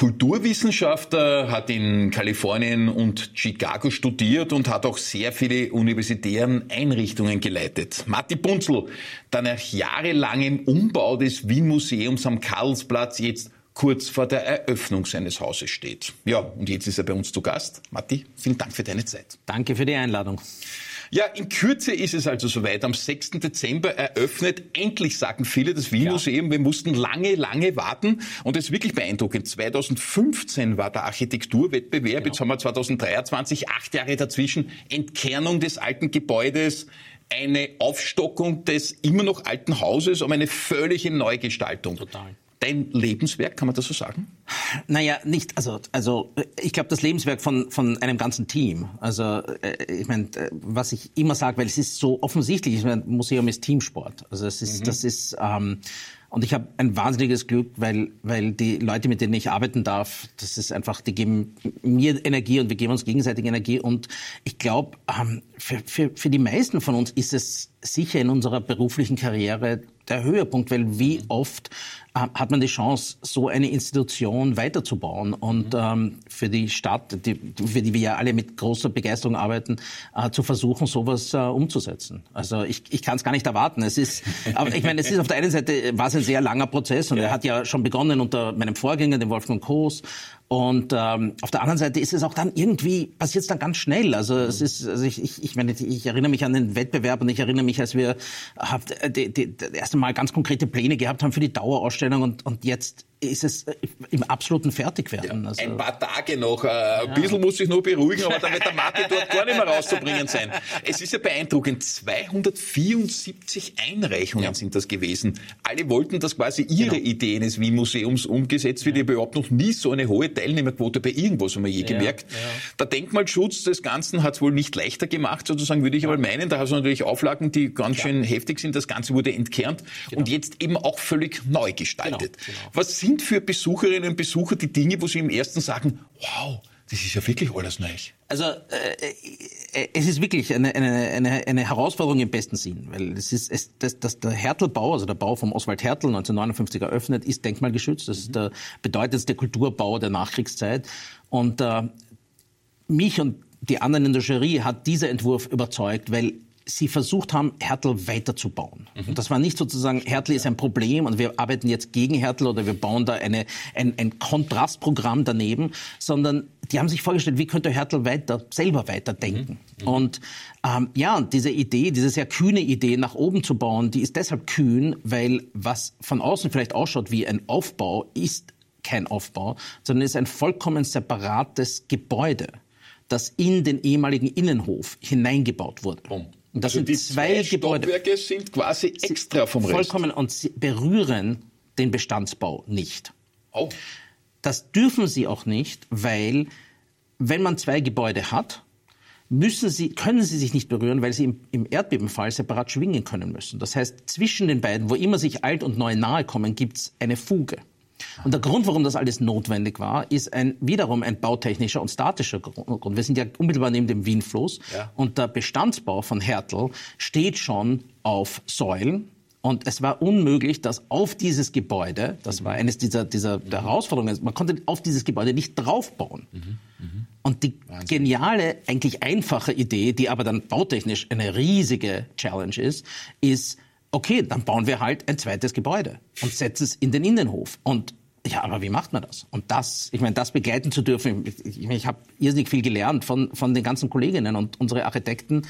Er Kulturwissenschaftler, hat in Kalifornien und Chicago studiert und hat auch sehr viele universitären Einrichtungen geleitet. Matti Bunzl, der nach jahrelangem Umbau des Wien-Museums am Karlsplatz jetzt kurz vor der Eröffnung seines Hauses steht. Ja, und jetzt ist er bei uns zu Gast. Matti, vielen Dank für deine Zeit. Danke für die Einladung. Ja, in Kürze ist es also soweit. Am 6. Dezember eröffnet, endlich sagen viele, das Wien-Museum. Ja. Wir mussten lange, lange warten und es ist wirklich beeindruckend. 2015 war der Architekturwettbewerb, genau. jetzt haben wir 2023, acht Jahre dazwischen, Entkernung des alten Gebäudes, eine Aufstockung des immer noch alten Hauses, um eine völlige Neugestaltung. Total dein Lebenswerk, kann man das so sagen? Naja, nicht, also, also ich glaube, das Lebenswerk von, von einem ganzen Team. Also äh, ich meine, äh, was ich immer sage, weil es ist so offensichtlich, ich mein, Museum ist Teamsport. Also es ist, mhm. das ist, ähm, und ich habe ein wahnsinniges Glück, weil, weil die Leute, mit denen ich arbeiten darf, das ist einfach, die geben mir Energie und wir geben uns gegenseitig Energie. Und ich glaube, ähm, für, für, für die meisten von uns ist es sicher in unserer beruflichen Karriere der Höhepunkt, weil wie oft äh, hat man die Chance, so eine Institution weiterzubauen und mhm. ähm, für die Stadt, die, für die wir ja alle mit großer Begeisterung arbeiten, äh, zu versuchen, sowas äh, umzusetzen. Also ich, ich kann es gar nicht erwarten. Es ist, aber ich meine, es ist auf der einen Seite war es ein sehr langer Prozess und ja. er hat ja schon begonnen unter meinem Vorgänger, dem Wolfgang Koos, und ähm, auf der anderen Seite ist es auch dann irgendwie, passiert es dann ganz schnell. Also es ist, also ich, ich, ich meine, ich erinnere mich an den Wettbewerb und ich erinnere mich, als wir äh, die, die, das erste Mal ganz konkrete Pläne gehabt haben für die Dauerausstellung und, und jetzt ist es äh, im absoluten Fertigwerden. Ja, also ein paar Tage noch. Äh, ein ja. bisschen muss ich nur beruhigen, aber dann wird der Martin dort gar nicht mehr rauszubringen sein. Es ist ja beeindruckend. 274 Einreichungen ja. sind das gewesen. Alle wollten, dass quasi ihre genau. Ideen des Wien-Museums umgesetzt wird. Ich habe überhaupt noch nie so eine hohe Teilnehmerquote bei irgendwas haben wir je gemerkt. Der Denkmalschutz des Ganzen hat es wohl nicht leichter gemacht, sozusagen, würde ich aber meinen. Da hast du natürlich Auflagen, die ganz schön heftig sind. Das Ganze wurde entkernt genau. und jetzt eben auch völlig neu gestaltet. Genau. Genau. Was sind sind für Besucherinnen und Besucher die Dinge, wo sie im ersten sagen, wow, das ist ja wirklich alles neu. Also äh, es ist wirklich eine, eine, eine, eine Herausforderung im besten Sinn, weil es ist es, das, das, der Hertelbau, also der Bau vom Oswald Hertel 1959 eröffnet, ist denkmalgeschützt. Das ist der bedeutendste Kulturbau der Nachkriegszeit. Und äh, mich und die anderen in der Jury hat dieser Entwurf überzeugt, weil sie versucht haben, Hertel weiterzubauen. Mhm. Und das war nicht sozusagen, Hertel ist ein Problem und wir arbeiten jetzt gegen Hertel oder wir bauen da eine, ein, ein Kontrastprogramm daneben, sondern die haben sich vorgestellt, wie könnte Hertel weiter, selber weiterdenken. Mhm. Mhm. Und ähm, ja, und diese Idee, diese sehr kühne Idee, nach oben zu bauen, die ist deshalb kühn, weil was von außen vielleicht ausschaut wie ein Aufbau, ist kein Aufbau, sondern ist ein vollkommen separates Gebäude das in den ehemaligen Innenhof hineingebaut wurde. Boom. Und das also sind die zwei, zwei Gebäude. Stockwerke sind quasi extra vom Rest. Vollkommen und sie berühren den Bestandsbau nicht. Oh. Das dürfen sie auch nicht, weil wenn man zwei Gebäude hat, müssen sie, können sie sich nicht berühren, weil sie im, im Erdbebenfall separat schwingen können müssen. Das heißt, zwischen den beiden, wo immer sich alt und neu nahe kommen, gibt es eine Fuge. Und der Grund, warum das alles notwendig war, ist ein, wiederum ein bautechnischer und statischer Grund. Wir sind ja unmittelbar neben dem Wienfluss ja. und der Bestandsbau von Hertel steht schon auf Säulen. Und es war unmöglich, dass auf dieses Gebäude, das war eines dieser, dieser der Herausforderungen, man konnte auf dieses Gebäude nicht draufbauen. Mhm. Mhm. Und die Wahnsinn. geniale, eigentlich einfache Idee, die aber dann bautechnisch eine riesige Challenge ist, ist, okay, dann bauen wir halt ein zweites Gebäude und setzen es in den Innenhof. Und ja, aber wie macht man das? Und das, ich meine, das begleiten zu dürfen, ich, ich habe irrsinnig viel gelernt von, von den ganzen Kolleginnen und unsere Architekten.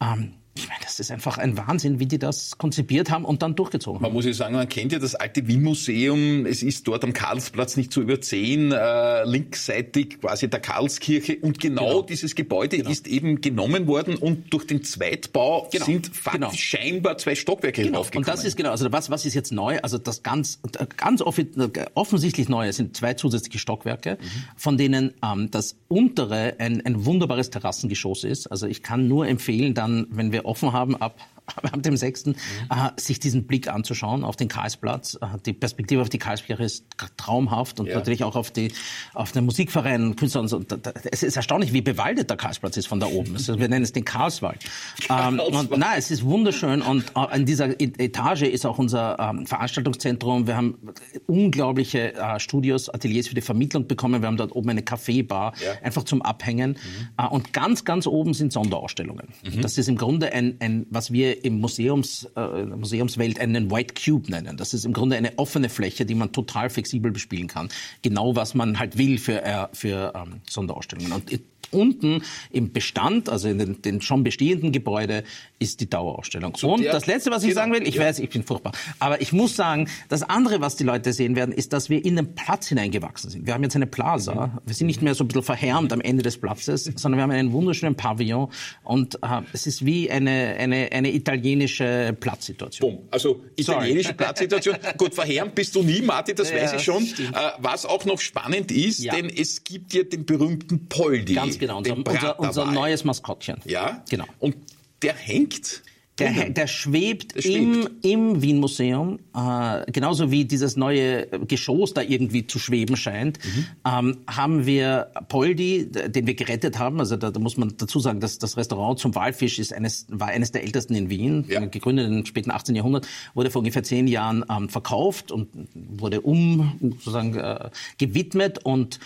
Ähm, ich meine, das ist einfach ein Wahnsinn, wie die das konzipiert haben und dann durchgezogen haben. Man muss ja sagen, man kennt ja das alte Wien-Museum. Es ist dort am Karlsplatz nicht zu übersehen, äh, linksseitig quasi der Karlskirche. Und genau, genau. dieses Gebäude genau. ist eben genommen worden und durch den Zweitbau genau. sind faktisch genau. scheinbar zwei Stockwerke genau. Und das ist genau, also was, was ist jetzt neu? Also das ganz, ganz offensichtlich Neue sind zwei zusätzliche Stockwerke, mhm. von denen ähm, das untere ein, ein wunderbares Terrassengeschoss ist. Also ich kann nur empfehlen, dann, wenn wir offen haben ab ab dem 6. Mhm. Äh, sich diesen Blick anzuschauen auf den Karlsplatz. Äh, die Perspektive auf die Karlskirche ist traumhaft und ja. natürlich auch auf, die, auf den Musikverein, Künstler und so. Es ist erstaunlich, wie bewaldet der Karlsplatz ist von da oben. Also wir nennen es den Karlswald. Ähm, und, nein, es ist wunderschön und äh, in dieser e-, Etage ist auch unser ähm, Veranstaltungszentrum. Wir haben unglaubliche äh, Studios, Ateliers für die Vermittlung bekommen. Wir haben dort oben eine Kaffeebar, ja. einfach zum Abhängen. Mhm. Äh, und ganz, ganz oben sind Sonderausstellungen. Mhm. Das ist im Grunde ein, ein was wir im Museums, äh, Museumswelt einen White Cube nennen. Das ist im Grunde eine offene Fläche, die man total flexibel bespielen kann. Genau was man halt will für, äh, für ähm, Sonderausstellungen. Und unten im Bestand, also in den, den schon bestehenden Gebäude, ist die Dauerausstellung. So und das Letzte, was ich genau. sagen will, ich ja. weiß, ich bin furchtbar, aber ich muss sagen, das andere, was die Leute sehen werden, ist, dass wir in den Platz hineingewachsen sind. Wir haben jetzt eine Plaza, mhm. wir sind nicht mehr so ein bisschen verhärmt am Ende des Platzes, sondern wir haben einen wunderschönen Pavillon und äh, es ist wie eine, eine, eine italienische Platzsituation. Boom. Also italienische Sorry. Platzsituation. Gut, verhärmt bist du nie, Martin, das ja, weiß ich schon. Äh, was auch noch spannend ist, ja. denn es gibt ja den berühmten Poldi. Ganz genau, unser, unser, unser neues Maskottchen. Ja, genau. Und der hängt der, der, schwebt, der schwebt. Im, im Wien-Museum, äh, genauso wie dieses neue Geschoss da irgendwie zu schweben scheint, mhm. ähm, haben wir Poldi, den wir gerettet haben. Also da, da muss man dazu sagen, dass das Restaurant zum Walfisch ist eines, war eines der ältesten in Wien, ja. gegründet im späten 18. Jahrhundert, wurde vor ungefähr zehn Jahren ähm, verkauft und wurde um sozusagen äh, gewidmet und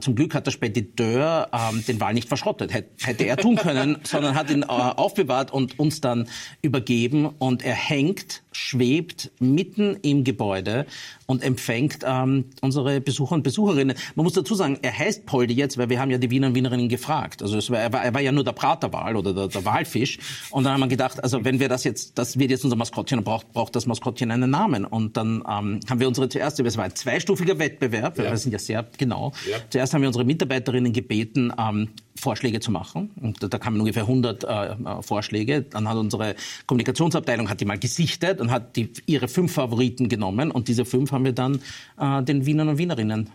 zum Glück hat der Spediteur ähm, den Wal nicht verschrottet. Hätte er tun können, sondern hat ihn äh, aufbewahrt und uns dann übergeben. Und er hängt, schwebt mitten im Gebäude und empfängt ähm, unsere Besucher und Besucherinnen. Man muss dazu sagen, er heißt Poldi jetzt, weil wir haben ja die Wiener und Wienerinnen gefragt. Also war, er, war, er war ja nur der Praterwal oder der, der Walfisch. Und dann haben wir gedacht, also wenn wir das jetzt, das wird jetzt unser Maskottchen, dann braucht, braucht das Maskottchen einen Namen. Und dann ähm, haben wir unsere zuerst, es war ein zweistufiger Wettbewerb, ja. wir sind ja sehr genau. Ja. Zuerst haben wir unsere Mitarbeiterinnen gebeten, ähm, Vorschläge zu machen. Und da, da kamen ungefähr 100 äh, äh, Vorschläge. Dann hat unsere Kommunikationsabteilung hat die mal gesichtet und hat die, ihre fünf Favoriten genommen. Und diese fünf haben wir dann äh, den Wienern und Wienerinnen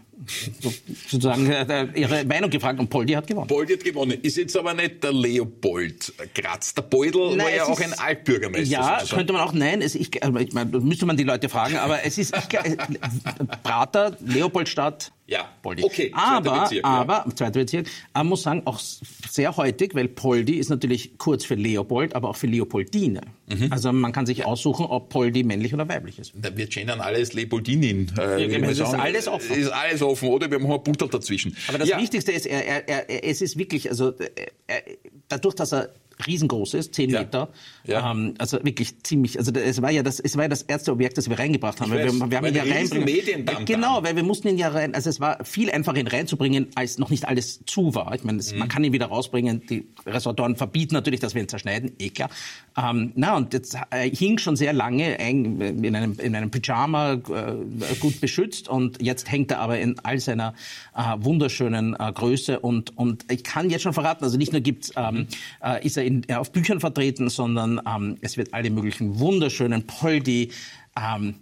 sozusagen äh, ihre Meinung gefragt und Poldi hat gewonnen. Poldi hat gewonnen. Ist jetzt aber nicht der Leopold Graz. Der Beudel nein, war ja auch ein Altbürgermeister. Ja, sozusagen. könnte man auch, nein, es, ich, ich meine, müsste man die Leute fragen, aber es ist ich, äh, Prater, Leopoldstadt, ja, Poldi. Okay, aber, Bezirk, aber, ja. zweiter Bezirk, man muss sagen, auch sehr heutig, weil Poldi ist natürlich kurz für Leopold, aber auch für Leopoldine. Mhm. Also man kann sich aussuchen, ob Poldi männlich oder weiblich ist. Da wird gendern alles Leopoldinin. Äh, ja, ist alles offen. Ist alles offen, oder? Wir haben ein Buttel dazwischen. Aber das ja. Wichtigste ist, er, er, er, es ist wirklich, also er, dadurch, dass er riesengroß ist, zehn ja. Meter. Ja. Ähm, also wirklich ziemlich, also es war ja das, es war ja das erste Objekt, das wir reingebracht haben. Weiß, wir, wir haben ihn ja reinbringen. Genau, weil wir mussten ihn ja rein, also es war viel einfacher ihn reinzubringen, als noch nicht alles zu war. Ich meine, mhm. man kann ihn wieder rausbringen. Die Restauratoren verbieten natürlich, dass wir ihn zerschneiden, eh klar. Ähm, na, und jetzt äh, hing schon sehr lange in einem, in einem Pyjama äh, gut beschützt und jetzt hängt er aber in all seiner äh, wunderschönen äh, Größe und, und ich kann jetzt schon verraten, also nicht nur gibt's, ähm, äh, ist er in, äh, auf Büchern vertreten, sondern ähm, es wird alle möglichen wunderschönen Poldi ähm,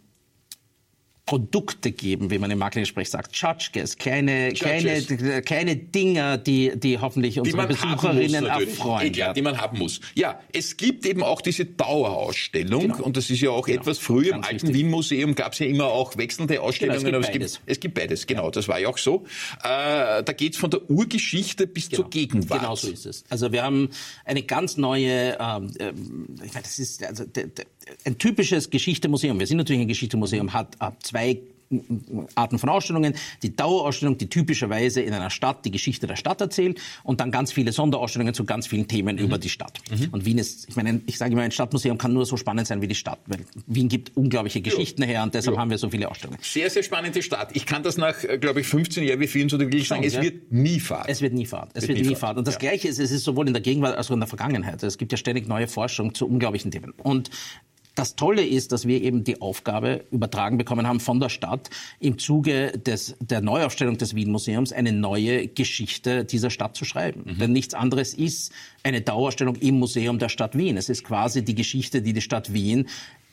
Produkte geben, wie man im Marketing-Sprech sagt, Tschatschkes, kleine, kleine, kleine Dinger, die, die hoffentlich unsere die Besucherinnen muss, erfreuen. Ja, die man haben muss. Ja, es gibt eben auch diese Dauerausstellung genau. und das ist ja auch genau. etwas früher. Ganz Im alten Wien-Museum gab es ja immer auch wechselnde Ausstellungen. Genau, es, gibt beides. Es, gibt, es gibt beides, genau, ja. das war ja auch so. Äh, da geht's von der Urgeschichte bis genau. zur Gegenwart. Genau so ist es. Also wir haben eine ganz neue, ähm, ich meine, das ist also der, der, ein typisches Geschichtemuseum. Wir sind natürlich ein Geschichtemuseum, hat, zwei Arten von Ausstellungen. Die Dauerausstellung, die typischerweise in einer Stadt die Geschichte der Stadt erzählt und dann ganz viele Sonderausstellungen zu ganz vielen Themen mhm. über die Stadt. Mhm. Und Wien ist, ich meine, ich sage immer, ein Stadtmuseum kann nur so spannend sein wie die Stadt, weil Wien gibt unglaubliche Geschichten jo. her und deshalb jo. haben wir so viele Ausstellungen. Sehr, sehr spannende Stadt. Ich kann das nach, äh, glaube ich, 15 Jahren wie vielen so wirklich sagen, es ja. wird nie Fahrt. Es wird nie Fahrt. Es wird, wird nie Fahrt. Und das ja. Gleiche ist, es ist sowohl in der Gegenwart als auch in der Vergangenheit. Es gibt ja ständig neue Forschung zu unglaublichen Themen. Und das Tolle ist, dass wir eben die Aufgabe übertragen bekommen haben von der Stadt, im Zuge des, der Neuaufstellung des Wien-Museums eine neue Geschichte dieser Stadt zu schreiben. Mhm. Denn nichts anderes ist eine Dauerausstellung im Museum der Stadt Wien. Es ist quasi die Geschichte, die die Stadt Wien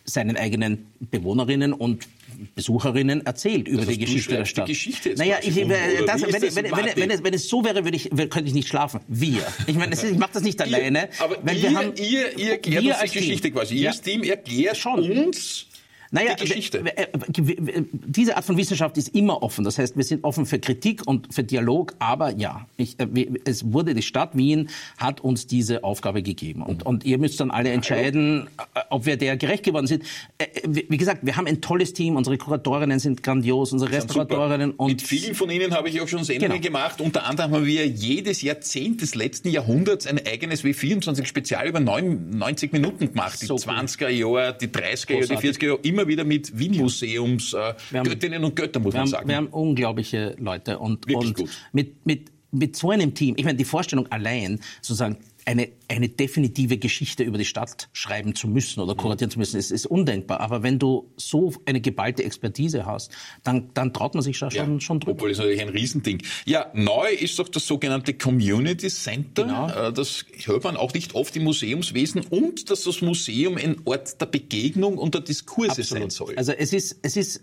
seinen eigenen Bewohnerinnen und Besucherinnen erzählt über die Geschichte der Stadt. Die Geschichte naja, ich, um, das, wenn, wenn, wenn, wenn, es, wenn es so wäre, würde ich, könnte ich nicht schlafen. Wir. Ich meine, ich mache das nicht alleine. aber ihr, wir haben, ihr, ihr erklärt uns die Geschichte Team. quasi. Ihr ja. Team erklärt Schon. uns naja, die Geschichte. Diese Art von Wissenschaft ist immer offen. Das heißt, wir sind offen für Kritik und für Dialog. Aber ja, ich, äh, es wurde die Stadt Wien hat uns diese Aufgabe gegeben. Und, und ihr müsst dann alle entscheiden, äh, ob wir der gerecht geworden sind. Äh, wie gesagt, wir haben ein tolles Team. Unsere Kuratorinnen sind grandios, unsere Restauratorinnen. Und Mit vielen von ihnen habe ich auch schon Sendungen genau. gemacht. Unter anderem haben wir jedes Jahrzehnt des letzten Jahrhunderts ein eigenes W24-Spezial über 90 Minuten gemacht. Die so 20er Jahre, die 30er Jahre, die 40er Jahre, immer immer wieder mit Wien-Museums äh, Göttinnen und Göttern, muss man sagen. Wir haben unglaubliche Leute und, und mit, mit, mit so einem Team, ich meine, die Vorstellung allein, sozusagen, eine, eine definitive Geschichte über die Stadt schreiben zu müssen oder kuratieren zu müssen, ist, ist undenkbar. Aber wenn du so eine geballte Expertise hast, dann, dann traut man sich schon, ja, schon drüber. Obwohl, ist natürlich ein Riesending. Ja, neu ist doch das sogenannte Community Center. Genau. Äh, das hört man auch nicht oft im Museumswesen und dass das Museum ein Ort der Begegnung und der Diskurse Absolut. sein soll. Also es ist, es ist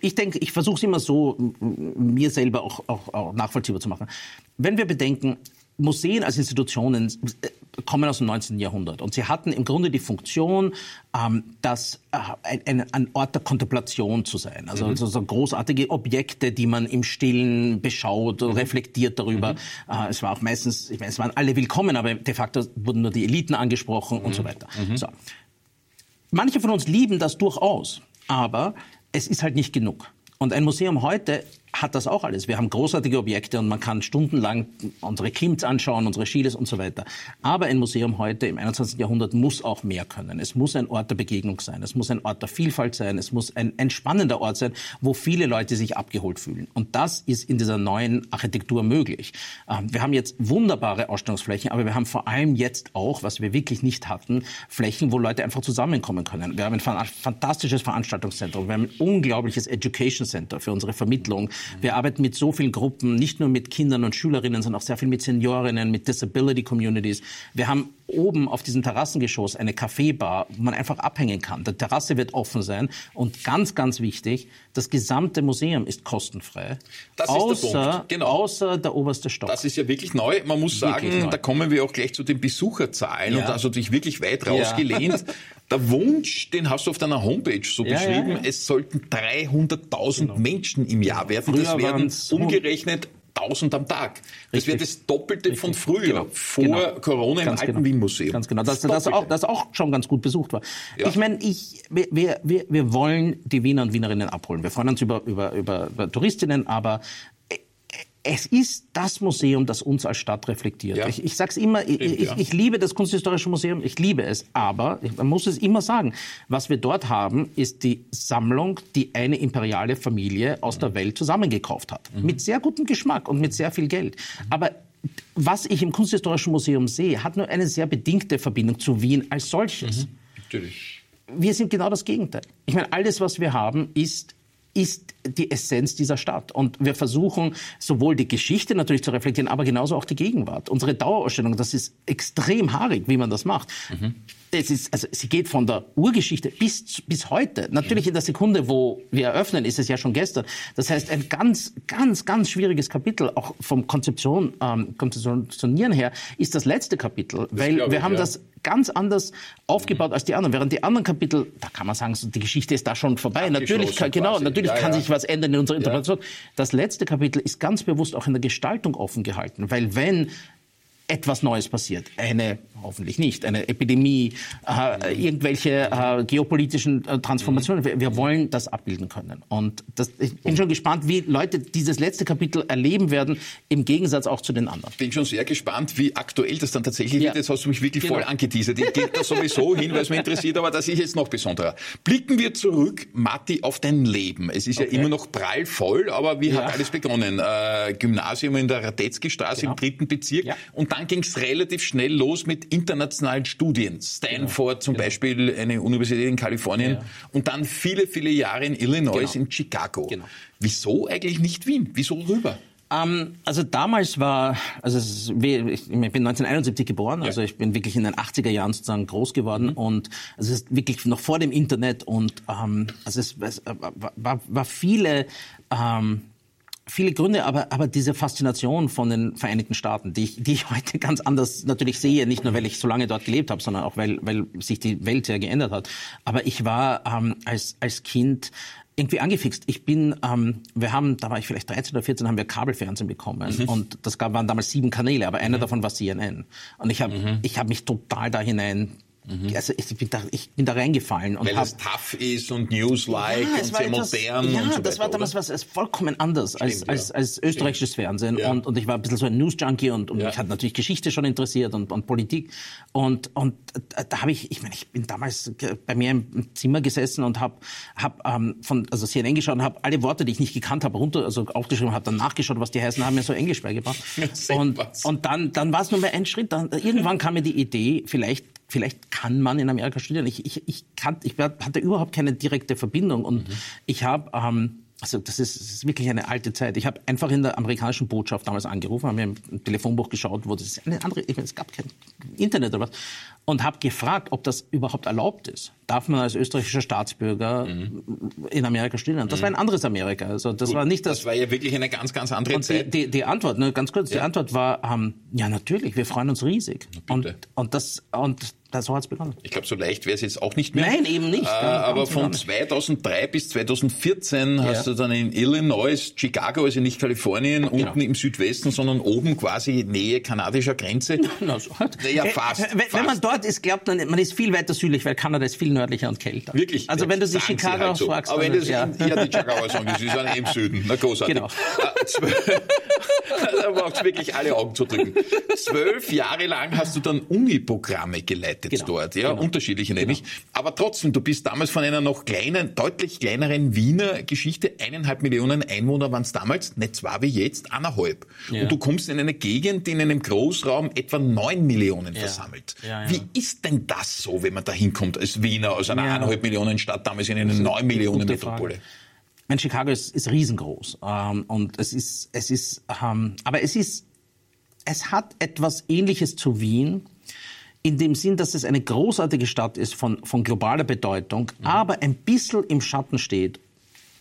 ich denke, ich versuche es immer so, mir selber auch, auch, auch nachvollziehbar zu machen. Wenn wir bedenken, Museen als Institutionen äh, kommen aus dem 19. Jahrhundert und sie hatten im Grunde die Funktion, ähm, das äh, ein, ein, Ort der Kontemplation zu sein. Also, mhm. so großartige Objekte, die man im Stillen beschaut, mhm. reflektiert darüber. Mhm. Äh, es war auch meistens, ich meine, es waren alle willkommen, aber de facto wurden nur die Eliten angesprochen und so mhm. weiter. Mhm. So. Manche von uns lieben das durchaus, aber es ist halt nicht genug. Und ein Museum heute hat das auch alles. Wir haben großartige Objekte und man kann stundenlang unsere Klimts anschauen, unsere Schiles und so weiter. Aber ein Museum heute im 21. Jahrhundert muss auch mehr können. Es muss ein Ort der Begegnung sein. Es muss ein Ort der Vielfalt sein. Es muss ein, ein spannender Ort sein, wo viele Leute sich abgeholt fühlen. Und das ist in dieser neuen Architektur möglich. Ähm, wir haben jetzt wunderbare Ausstellungsflächen, aber wir haben vor allem jetzt auch, was wir wirklich nicht hatten, Flächen, wo Leute einfach zusammenkommen können. Wir haben ein fantastisches Veranstaltungszentrum. Wir haben ein unglaubliches Education Center für unsere Vermittlung. Wir arbeiten mit so vielen Gruppen, nicht nur mit Kindern und Schülerinnen, sondern auch sehr viel mit Seniorinnen, mit Disability Communities. Wir haben oben auf diesem Terrassengeschoss eine Kaffeebar, wo man einfach abhängen kann. Die Terrasse wird offen sein und ganz, ganz wichtig, das gesamte Museum ist kostenfrei. Das außer, ist der Punkt. Genau. Außer der oberste Stock. Das ist ja wirklich neu. Man muss wirklich sagen, neu. da kommen wir auch gleich zu den Besucherzahlen ja. und also dich wirklich weit rausgelehnt. Ja. Der Wunsch, den hast du auf deiner Homepage so ja, beschrieben, es sollten 300.000 genau. Menschen im Jahr werden. Früher das werden umgerechnet 1000 am Tag. Das wäre das Doppelte Richtig. von früher, genau. vor genau. Corona im ganz Alten genau. Wien Museum. Ganz genau, das, das, das, auch, das auch schon ganz gut besucht war. Ja. Ich meine, ich, wir, wir, wir wollen die Wiener und Wienerinnen abholen. Wir freuen uns über, über, über, über Touristinnen, aber es ist das Museum, das uns als Stadt reflektiert. Ja. Ich, ich sage es immer, ich, ja. ich, liebe das Kunsthistorische Museum, ich liebe es, aber man muss es immer sagen, was wir dort haben, ist die Sammlung, die eine imperiale Familie aus der Welt zusammengekauft hat. Mhm. Mit sehr gutem Geschmack und mit sehr viel Geld. Aber was ich im Kunsthistorischen Museum sehe, hat nur eine sehr bedingte Verbindung zu Wien als solches. Mhm. Natürlich. Wir sind genau das Gegenteil. Ich meine, alles, was wir haben, ist ist die Essenz dieser Stadt. Und wir versuchen sowohl die Geschichte natürlich zu reflektieren, aber genauso auch die Gegenwart. Unsere Dauerausstellung, das ist extrem haarig, wie man das macht. Mhm. Es ist, also sie geht von der Urgeschichte bis, bis heute. Natürlich in der Sekunde, wo wir eröffnen, ist es ja schon gestern. Das heißt, ein ganz, ganz, ganz schwieriges Kapitel, auch vom Konzeption, ähm, Konzeptionieren her, ist das letzte Kapitel. Das weil wir ich, haben ja. das ganz anders aufgebaut als die anderen. Während die anderen Kapitel, da kann man sagen, so, die Geschichte ist da schon vorbei. Natürlich kann, genau, natürlich ja, kann ja. sich was ändern in unserer Interpretation. Das letzte Kapitel ist ganz bewusst auch in der Gestaltung offen gehalten, weil wenn etwas Neues passiert. Eine, hoffentlich nicht, eine Epidemie, äh, irgendwelche äh, geopolitischen äh, Transformationen. Wir, wir, wollen das abbilden können. Und das, ich bin schon gespannt, wie Leute dieses letzte Kapitel erleben werden, im Gegensatz auch zu den anderen. Ich bin schon sehr gespannt, wie aktuell das dann tatsächlich ja. wird. Jetzt hast du mich wirklich genau. voll angeteasert. Ich gehe da sowieso hin, weil es mich interessiert, aber das ist jetzt noch besonderer. Blicken wir zurück, Matti, auf dein Leben. Es ist okay. ja immer noch prallvoll, aber wie ja. hat alles begonnen? Äh, Gymnasium in der Radetzky-Straße genau. im dritten Bezirk ja. und dann ging es relativ schnell los mit internationalen Studien. Stanford genau. zum genau. Beispiel, eine Universität in Kalifornien ja. und dann viele, viele Jahre in Illinois, genau. in Chicago. Genau. Wieso eigentlich nicht Wien? Wieso rüber? Ähm, also damals war, also ist, ich bin 1971 geboren, also ich bin wirklich in den 80er Jahren sozusagen groß geworden mhm. und also es ist wirklich noch vor dem Internet und ähm, also es, es war, war viele ähm, viele Gründe, aber, aber diese Faszination von den Vereinigten Staaten, die ich, die ich heute ganz anders natürlich sehe, nicht nur weil ich so lange dort gelebt habe, sondern auch weil, weil sich die Welt sehr geändert hat. Aber ich war ähm, als, als Kind irgendwie angefixt. Ich bin, ähm, wir haben, da war ich vielleicht 13 oder 14, haben wir Kabelfernsehen bekommen mhm. und das gab, waren damals sieben Kanäle, aber einer mhm. davon war CNN. Und ich habe, mhm. ich habe mich total da hinein Mhm. Also ich bin, da, ich bin da reingefallen. Und Weil hab, es tough ist und News-like ja, und sehr etwas, modern. Ja, und so das war damals was was vollkommen anders Stimmt, als, als, als österreichisches Stimmt. Fernsehen. Ja. Und, und ich war ein bisschen so ein News-Junkie und, und ja. mich hat natürlich Geschichte schon interessiert und, und Politik. Und, und da habe ich, ich meine, ich bin damals bei mir im Zimmer gesessen und habe hab, ähm, von also CNN geschaut und habe alle Worte, die ich nicht gekannt habe, runter, also aufgeschrieben, habe dann nachgeschaut, was die heißen, haben mir so Englisch beigebracht. und, und dann, dann war es nur mehr ein Schritt. Dann, irgendwann kam mir die Idee, vielleicht vielleicht kann man in Amerika studieren. Ich, ich, ich, kann, ich hatte überhaupt keine direkte Verbindung und mhm. ich habe ähm, also das ist, das ist wirklich eine alte Zeit. Ich habe einfach in der amerikanischen Botschaft damals angerufen, habe mir im Telefonbuch geschaut, wo das ist eine andere, ich meine, es gab kein Internet oder was, und habe gefragt, ob das überhaupt erlaubt ist. Darf man als österreichischer Staatsbürger mhm. in Amerika studieren? Das mhm. war ein anderes Amerika. Also das Gut, war nicht das. Das war ja wirklich eine ganz, ganz andere und Zeit. Die, die, die Antwort, ne, ganz kurz, ja. die Antwort war, ähm, ja natürlich, wir freuen uns riesig. Und, und das und so hat es begonnen. Ich glaube, so leicht wäre es jetzt auch nicht mehr. Nein, eben nicht. Äh, aber von 2003 bis 2014 ja. hast du dann in Illinois, Chicago, also nicht Kalifornien, genau. unten im Südwesten, sondern oben quasi Nähe kanadischer Grenze. Na, so halt. Ja, fast, wenn, fast. wenn, man dort ist, glaubt man, man ist viel weiter südlich, weil Kanada ist viel nördlicher und kälter. Wirklich? Also wenn du sie Chicago halt so. fragst. Aber wenn du ja. ja, die Chicago sagen, sie sind im Süden. Na, großartig. Genau. Äh, da braucht es wirklich alle Augen zu drücken. Zwölf Jahre lang hast du dann Uni-Programme geleitet genau. dort, ja, genau. unterschiedliche nämlich. Genau. Aber trotzdem, du bist damals von einer noch kleinen, deutlich kleineren Wiener Geschichte, eineinhalb Millionen Einwohner waren es damals, nicht zwar wie jetzt, eineinhalb. Ja. Und du kommst in eine Gegend, die in einem Großraum etwa neun Millionen ja. versammelt. Ja, wie ist denn das so, wenn man da hinkommt als Wiener, aus einer eineinhalb Millionen Stadt, damals in eine neun Millionen Metropole? Frage. Mein Chicago ist, ist riesengroß ähm, und es ist, es ist, ähm, aber es ist, es hat etwas Ähnliches zu Wien in dem Sinn, dass es eine großartige Stadt ist von, von globaler Bedeutung, mhm. aber ein bisschen im Schatten steht.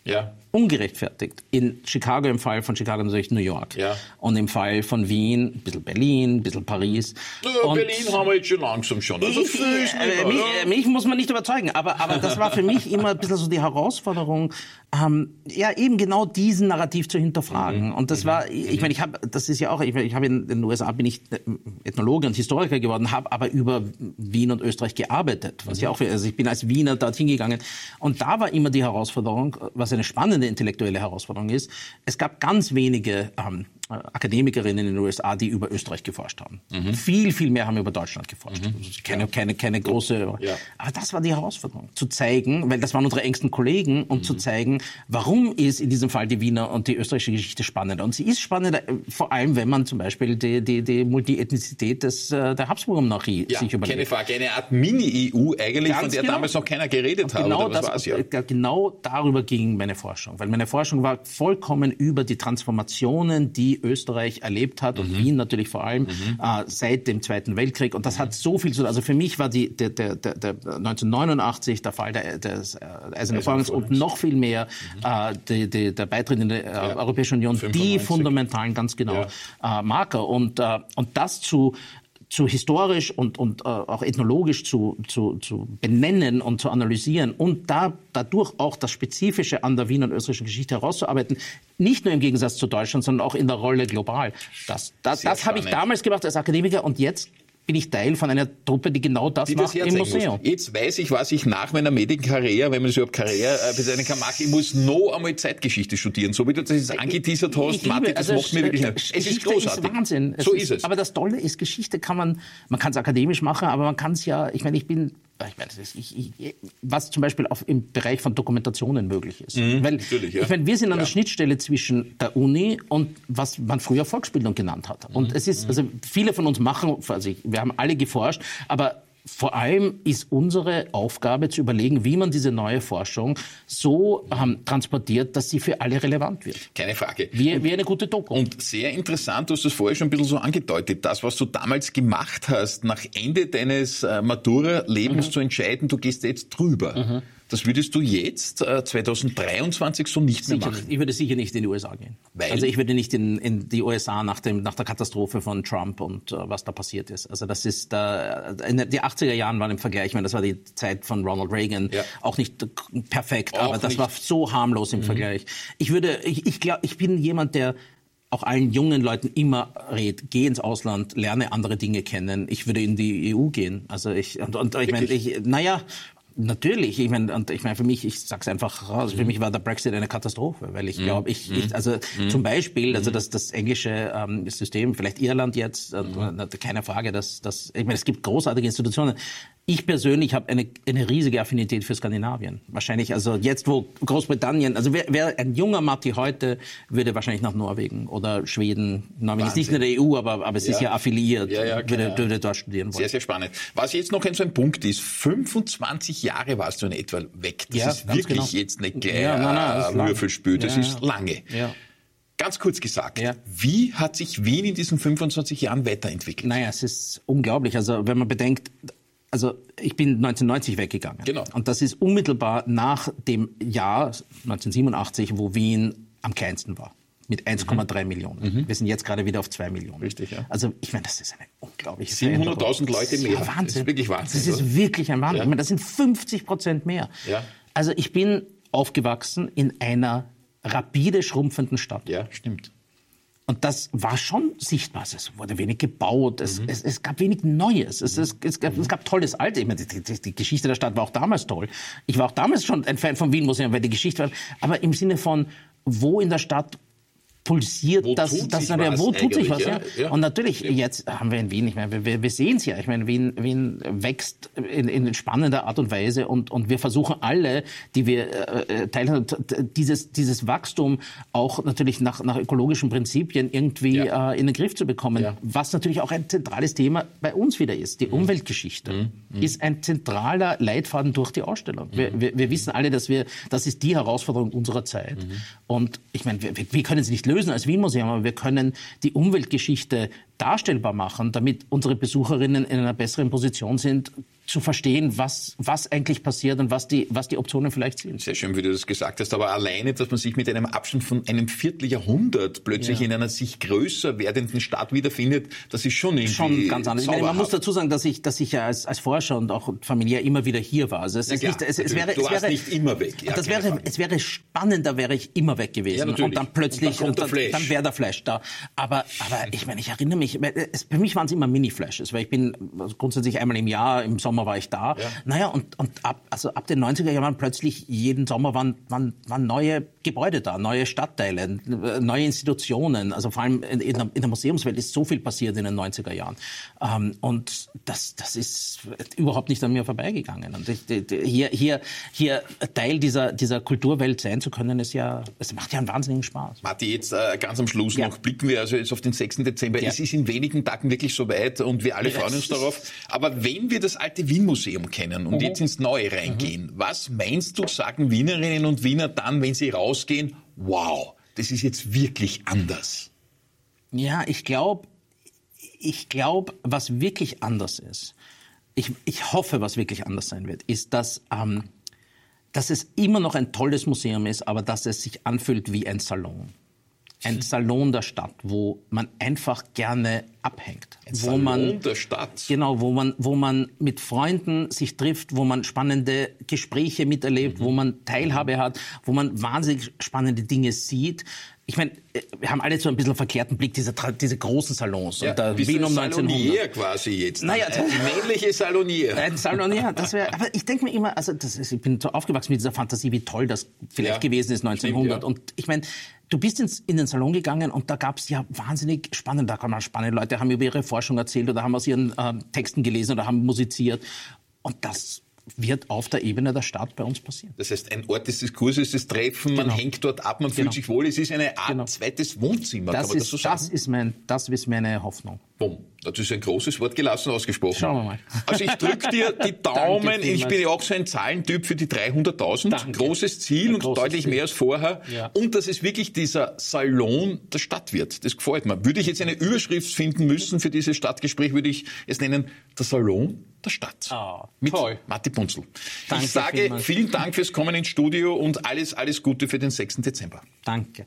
Ja ungerechtfertigt. In Chicago, im Fall von Chicago natürlich New York. Ja. Und im Fall von Wien, ein bisschen Berlin, ein bisschen Paris. Ja, Berlin haben wir jetzt schon langsam schon. Also ich, äh, mich, äh, mich, muss man nicht überzeugen, aber, aber das war für mich immer ein bisschen so die Herausforderung, ähm, ja eben genau diesen Narrativ zu hinterfragen. Mhm. Und das mhm. war, ich meine, ich habe, das ist ja auch, ich, ich habe in den USA bin ich äh, Ethnologe und Historiker geworden, habe aber über Wien und Österreich gearbeitet, was mhm. ja auch, also ich bin als Wiener dorthin gegangen. Und da war immer die Herausforderung, was eine spannende eine intellektuelle Herausforderung ist. Es gab ganz wenige ähm, Akademikerinnen in den USA, die über Österreich geforscht haben. Mhm. Viel, viel mehr haben über Deutschland geforscht. Mhm. Also keine, keine, keine große. Ja. Aber das war die Herausforderung, zu zeigen, weil das waren unsere engsten Kollegen, um mhm. zu zeigen, warum ist in diesem Fall die Wiener und die österreichische Geschichte spannender. Und sie ist spannender, äh, vor allem, wenn man zum Beispiel die, die, die Multiethnizität des, äh, der Habsburger Monarchie ja, sich überlegt. Keine Frage, eine Art Mini-EU eigentlich, Ganz von der genau. damals noch keiner geredet hat. Genau, das, ja. Äh, genau darüber ging meine Forschung, weil meine Forschung war vollkommen über die Transformationen, die Österreich erlebt hat und mhm. Wien natürlich vor allem mhm. äh, seit dem Zweiten Weltkrieg. Und das mhm. hat so viel zu tun. Also für mich war die, der, der, der, der 1989 der Fall der, des äh, Eisernen Vorhangs und noch viel mehr mhm. äh, die, die, der Beitritt in die äh, ja. Europäische Union 95. die fundamentalen, ganz genau, ja. äh, Marker. Und, äh, und das zu zu historisch und, und äh, auch ethnologisch zu, zu, zu benennen und zu analysieren und da, dadurch auch das Spezifische an der Wiener und österreichischen Geschichte herauszuarbeiten, nicht nur im Gegensatz zu Deutschland, sondern auch in der Rolle global. Das, das, das habe ich damals gemacht als Akademiker und jetzt bin ich Teil von einer Truppe, die genau das die macht das im Museum. Muss. Jetzt weiß ich, was ich nach meiner Medienkarriere, wenn man es überhaupt Karriere äh, bezeichnen kann, mache. Ich muss noch einmal Zeitgeschichte studieren. So wie du das jetzt angeteasert hast, Matti, das also macht mir wirklich nicht. Es ist großartig. Ist Wahnsinn. Es so ist, ist es. Aber das Tolle ist, Geschichte kann man, man kann es akademisch machen, aber man kann es ja, ich meine, ich bin ich meine, ich, ich, was zum Beispiel auch im Bereich von Dokumentationen möglich ist. Mhm, Weil, ja. ich meine, wir sind an der Schnittstelle zwischen der Uni und was man früher Volksbildung genannt hat. Und mhm, es ist, also viele von uns machen, also wir haben alle geforscht, aber vor allem ist unsere Aufgabe zu überlegen, wie man diese neue Forschung so ähm, transportiert, dass sie für alle relevant wird. Keine Frage. Wie, wie eine gute Doku. Und sehr interessant, du hast das vorher schon ein bisschen so angedeutet, das, was du damals gemacht hast, nach Ende deines äh, Matura-Lebens mhm. zu entscheiden, du gehst jetzt drüber. Mhm. Das würdest du jetzt, äh, 2023, so nicht sicher mehr machen? Nicht. Ich würde sicher nicht in die USA gehen. Weil? Also ich würde nicht in, in die USA nach, dem, nach der Katastrophe von Trump und äh, was da passiert ist. Also das ist, äh, die 80er Jahren waren im Vergleich, ich meine, das war die Zeit von Ronald Reagan, ja. auch nicht perfekt, auch aber das nicht. war so harmlos im mhm. Vergleich. Ich würde, ich, ich glaube, ich bin jemand, der auch allen jungen Leuten immer rät, geh ins Ausland, lerne andere Dinge kennen. Ich würde in die EU gehen. Also ich und, und ich meine, ich, naja, Natürlich, ich meine, und ich meine, für mich, ich sag's einfach raus, für mich war der Brexit eine Katastrophe, weil ich glaube, ich, ich, also mhm. zum Beispiel, also das, das englische ähm, System, vielleicht Irland jetzt, äh, keine Frage, dass, dass, ich meine, es gibt großartige Institutionen, ich persönlich habe eine, eine riesige Affinität für Skandinavien. Wahrscheinlich, also jetzt, wo Großbritannien, also wer, wer ein junger Matti heute würde wahrscheinlich nach Norwegen oder Schweden, Norwegen Wahnsinn. ist nicht in der EU, aber, aber es ja. ist ja affiliiert, ja, ja, würde, würde dort studieren wollen. Sehr, sehr spannend. Was jetzt noch so ein Punkt ist, 25 Jahre warst du in etwa weg. Das ja, ist wirklich genau. jetzt nicht gleich ja, nein, nein, ein Würfelspiel, das ist lange. Ja. Ganz kurz gesagt, ja. wie hat sich Wien in diesen 25 Jahren weiterentwickelt? Naja, es ist unglaublich. Also wenn man bedenkt, also ich bin 1990 weggegangen. Genau. Und das ist unmittelbar nach dem Jahr 1987, wo Wien am kleinsten war. Mit 1,3 mhm. Millionen. Mhm. Wir sind jetzt gerade wieder auf 2 Millionen. Richtig, ja. Also ich meine, das ist eine unglaubliche 700.000 Leute mehr. Das ist Wahnsinn. Das ist wirklich Wahnsinn. Das ist wirklich ein Wahnsinn. Ja. Ich meine, das sind 50 Prozent mehr. Ja. Also ich bin aufgewachsen in einer rapide schrumpfenden Stadt. Ja, stimmt. Und das war schon sichtbar. Es wurde wenig gebaut, es, mhm. es, es gab wenig Neues, es, es, es, gab, es gab tolles Alte. Ich meine, die, die, die, Geschichte der Stadt war auch damals toll. Ich war auch damals schon ein Fan von Wien Museum, weil die Geschichte war. Aber im Sinne von, wo in der Stadt pulsiert, wo dass, tut dass, dass wo tut sich was, ja, ja. Und natürlich, ja. jetzt haben wir in Wien, ich meine, wir, wir sehen es ja, ich meine, Wien, Wien wächst in, in spannender Art und Weise und, und wir versuchen alle, die wir äh, äh teilen, dieses, dieses Wachstum auch natürlich nach, nach ökologischen Prinzipien irgendwie ja. äh, in den Griff zu bekommen, was natürlich auch ein zentrales Thema bei uns wieder ist. Die mhm. Umweltgeschichte mhm. mhm. ist ein zentraler Leitfaden durch die Ausstellung. Mhm. Wir, wir, wir, wissen alle, dass wir, das ist die Herausforderung unserer Zeit. Mhm. Und ich meine, wir, wir können sie nicht lösen lösen als Wien-Museum, aber wir können die Umweltgeschichte darstellbar machen, damit unsere Besucherinnen in einer besseren Position sind, zu verstehen, was, was eigentlich passiert und was die, was die Optionen vielleicht sind. Sehr schön, wie du das gesagt hast. Aber alleine, dass man sich mit einem Abstand von einem Vierteljahrhundert plötzlich ja. in einer sich größer werdenden Stadt wiederfindet, das ist schon irgendwie Schon ganz anders. Meine, man muss dazu sagen, dass ich, dass ich ja als, als Forscher und auch familiär immer wieder hier war. Also es, ist klar, nicht, es, es wäre, du es wäre, nicht immer weg. Ja, das wäre, es wäre spannender, wäre ich immer weg gewesen. Ja, und dann plötzlich, und dann, dann, dann wäre der Flash da. Aber, aber ich meine, ich erinnere mich, es, für mich waren es immer Mini-Flashes, weil ich bin grundsätzlich einmal im Jahr, im Sommer war ich da. Ja. Naja, und, und ab, also ab den 90er Jahren plötzlich jeden Sommer waren, waren, waren neue Gebäude da, neue Stadtteile, neue Institutionen. Also vor allem in, in, der, in der Museumswelt ist so viel passiert in den 90er Jahren. Ähm, und das, das ist überhaupt nicht an mir vorbeigegangen. Und ich, hier, hier, hier Teil dieser, dieser Kulturwelt sein zu können, ist ja, es macht ja einen wahnsinnigen Spaß. Matti, jetzt äh, ganz am Schluss ja. noch blicken wir also jetzt auf den 6. Dezember. Ja. Es ist in wenigen Tagen wirklich soweit und wir alle freuen uns darauf. Aber wenn wir das alte Wien-Museum kennen und mhm. jetzt ins Neue reingehen, mhm. was meinst du, sagen Wienerinnen und Wiener dann, wenn sie rausgehen, wow, das ist jetzt wirklich anders? Ja, ich glaube, ich glaube, was wirklich anders ist, ich, ich hoffe, was wirklich anders sein wird, ist, dass, ähm, dass es immer noch ein tolles Museum ist, aber dass es sich anfühlt wie ein Salon ein Salon der Stadt, wo man einfach gerne abhängt. Ein wo Salon man, der Stadt. Genau, wo man, wo man mit Freunden sich trifft, wo man spannende Gespräche miterlebt, mhm. wo man Teilhabe hat, wo man wahnsinnig spannende Dinge sieht. Ich meine, wir haben alle so ein bisschen verkehrten Blick, diese, diese großen Salons. Ja, und der Wien um 1900. quasi jetzt. Naja, ein männliche Salonier. Ein Salonier, das wäre, aber ich denke mir immer, also das ist, ich bin so aufgewachsen mit dieser Fantasie, wie toll das vielleicht ja, gewesen ist 1900. Stimmt, ja. Und ich meine, du bist ins, in den Salon gegangen und da gab es ja wahnsinnig spannend, da kann man spannende Leute haben über ihre Forschung erzählt oder haben aus ihren äh, Texten gelesen oder haben musiziert. Und das wird auf der Ebene der Stadt bei uns passieren. Das heißt, ein Ort des Diskurses, das Treffen, man Genau. hängt dort ab, man fühlt Genau. sich wohl. Es ist eine Art Genau. zweites Wohnzimmer, Das man ist, das so das ist, mein, das ist meine Hoffnung. Bumm. Das ist ein großes Wort gelassen ausgesprochen. Schauen wir mal. Also ich drücke dir die Daumen. Danke ich bin ja auch so ein Zahlentyp für die 300.000. Danke. Großes Ziel und großes deutlich Ziel. mehr als vorher. Ja. Und dass es wirklich dieser Salon der Stadt wird. Das gefällt mir. Würde ich jetzt eine Überschrift finden müssen für dieses Stadtgespräch, würde ich es nennen, der Salon der Stadt. Ah, Mit toll. Matti Punzel. Danke ich sage vielen Dank fürs Kommen ins Studio und alles, alles Gute für den 6. Dezember. Danke.